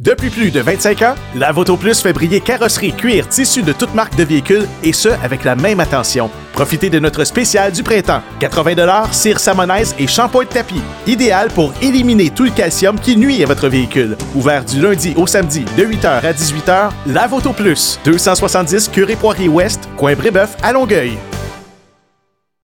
Depuis plus de 25 ans, la Voto Plus fait briller carrosserie, cuir, tissu de toute marque de véhicules et ce, avec la même attention. Profitez de notre spécial du printemps. 80 cire samonaise et shampoing de tapis. Idéal pour éliminer tout le calcium qui nuit à votre véhicule. Ouvert du lundi au samedi de 8h à 18h, la Voto Plus. 270 Curé Poirier Ouest, coin Brébeuf à Longueuil.